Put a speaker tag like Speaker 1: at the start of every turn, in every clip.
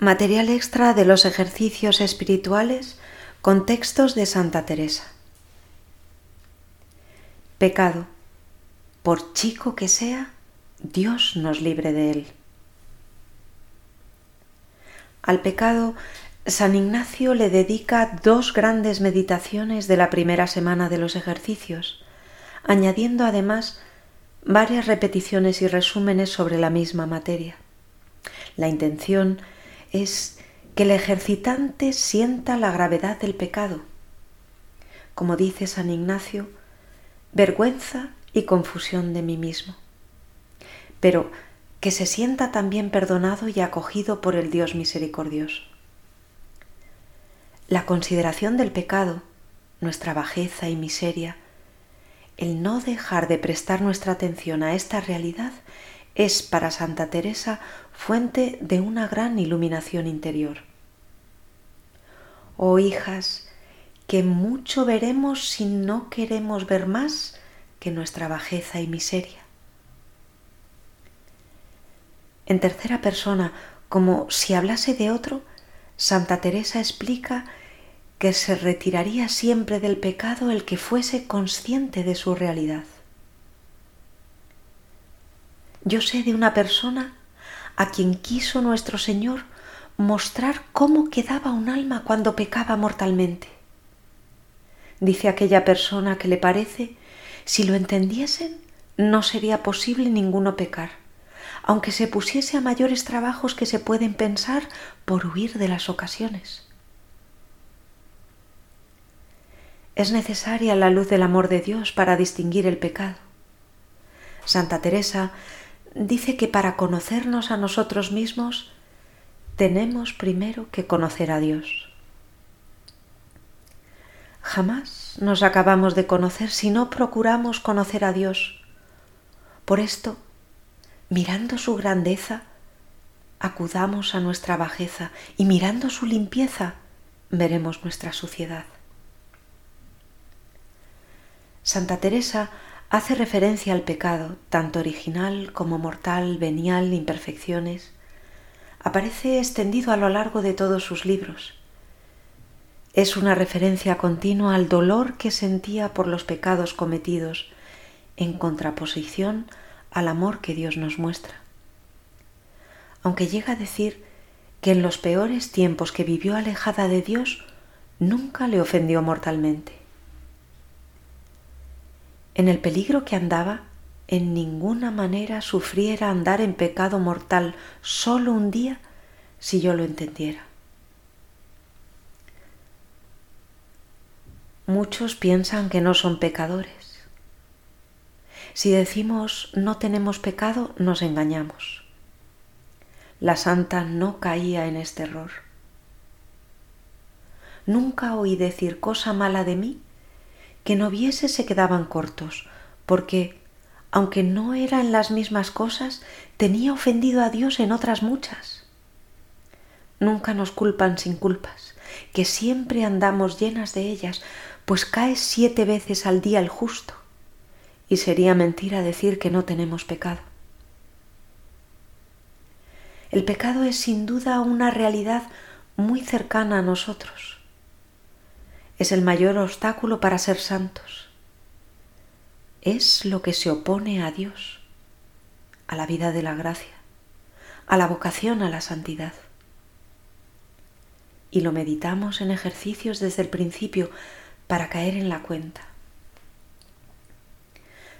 Speaker 1: Material extra de los ejercicios espirituales con textos de Santa Teresa. Pecado. Por chico que sea, Dios nos libre de él. Al pecado, San Ignacio le dedica dos grandes meditaciones de la primera semana de los ejercicios, añadiendo además varias repeticiones y resúmenes sobre la misma materia. La intención es que el ejercitante sienta la gravedad del pecado. Como dice San Ignacio, vergüenza y confusión de mí mismo. Pero que se sienta también perdonado y acogido por el Dios misericordioso. La consideración del pecado, nuestra bajeza y miseria, el no dejar de prestar nuestra atención a esta realidad es para Santa Teresa fuente de una gran iluminación interior. Oh hijas, que mucho veremos si no queremos ver más que nuestra bajeza y miseria. En tercera persona, como si hablase de otro, Santa Teresa explica que se retiraría siempre del pecado el que fuese consciente de su realidad. Yo sé de una persona a quien quiso nuestro Señor mostrar cómo quedaba un alma cuando pecaba mortalmente. Dice aquella persona que le parece, si lo entendiesen, no sería posible ninguno pecar, aunque se pusiese a mayores trabajos que se pueden pensar por huir de las ocasiones. Es necesaria la luz del amor de Dios para distinguir el pecado. Santa Teresa dice que para conocernos a nosotros mismos tenemos primero que conocer a Dios. Jamás nos acabamos de conocer si no procuramos conocer a Dios. Por esto, mirando su grandeza, acudamos a nuestra bajeza y mirando su limpieza, veremos nuestra suciedad. Santa Teresa hace referencia al pecado, tanto original como mortal, venial, imperfecciones. Aparece extendido a lo largo de todos sus libros. Es una referencia continua al dolor que sentía por los pecados cometidos, en contraposición al amor que Dios nos muestra. Aunque llega a decir que en los peores tiempos que vivió alejada de Dios, nunca le ofendió mortalmente. En el peligro que andaba, en ninguna manera sufriera andar en pecado mortal solo un día si yo lo entendiera. Muchos piensan que no son pecadores. Si decimos no tenemos pecado, nos engañamos. La santa no caía en este error. Nunca oí decir cosa mala de mí que no viese se quedaban cortos, porque, aunque no eran las mismas cosas, tenía ofendido a Dios en otras muchas. Nunca nos culpan sin culpas, que siempre andamos llenas de ellas, pues cae siete veces al día el justo, y sería mentira decir que no tenemos pecado. El pecado es sin duda una realidad muy cercana a nosotros es el mayor obstáculo para ser santos. Es lo que se opone a Dios, a la vida de la gracia, a la vocación a la santidad. Y lo meditamos en ejercicios desde el principio para caer en la cuenta.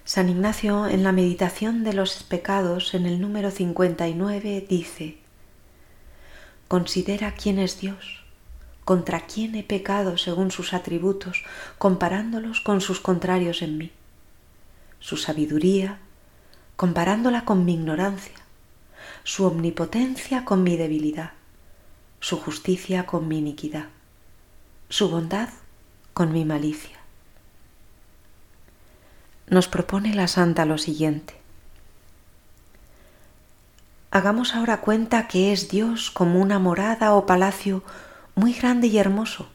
Speaker 1: San Ignacio en la meditación de los pecados en el número 59 dice, Considera quién es Dios contra quién he pecado según sus atributos, comparándolos con sus contrarios en mí. Su sabiduría, comparándola con mi ignorancia, su omnipotencia con mi debilidad, su justicia con mi iniquidad, su bondad con mi malicia. Nos propone la santa lo siguiente. Hagamos ahora cuenta que es Dios como una morada o palacio muy grande y hermoso,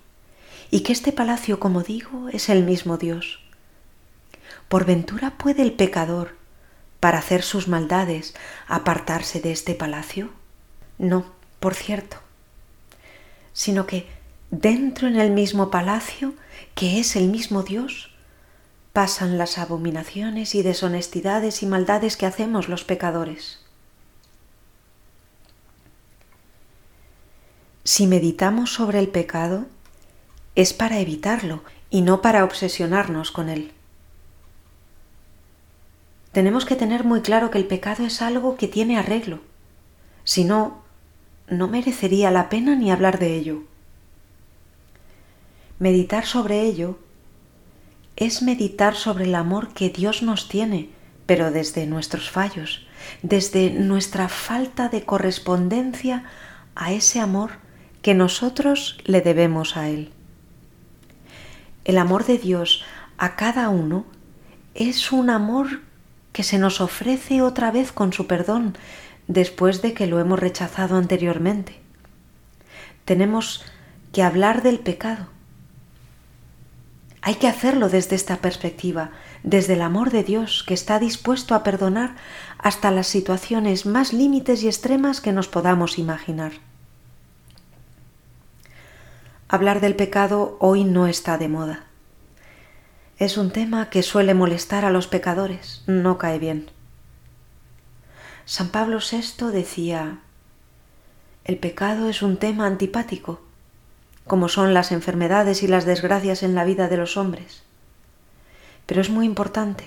Speaker 1: y que este palacio, como digo, es el mismo Dios. ¿Por ventura puede el pecador, para hacer sus maldades, apartarse de este palacio? No, por cierto, sino que dentro en el mismo palacio, que es el mismo Dios, pasan las abominaciones y deshonestidades y maldades que hacemos los pecadores. Si meditamos sobre el pecado, es para evitarlo y no para obsesionarnos con él. Tenemos que tener muy claro que el pecado es algo que tiene arreglo. Si no, no merecería la pena ni hablar de ello. Meditar sobre ello es meditar sobre el amor que Dios nos tiene, pero desde nuestros fallos, desde nuestra falta de correspondencia a ese amor que nosotros le debemos a Él. El amor de Dios a cada uno es un amor que se nos ofrece otra vez con su perdón después de que lo hemos rechazado anteriormente. Tenemos que hablar del pecado. Hay que hacerlo desde esta perspectiva, desde el amor de Dios que está dispuesto a perdonar hasta las situaciones más límites y extremas que nos podamos imaginar. Hablar del pecado hoy no está de moda. Es un tema que suele molestar a los pecadores, no cae bien. San Pablo VI decía, el pecado es un tema antipático, como son las enfermedades y las desgracias en la vida de los hombres, pero es muy importante,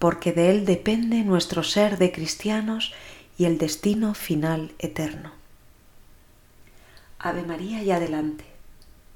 Speaker 1: porque de él depende nuestro ser de cristianos y el destino final eterno. Ave María y adelante.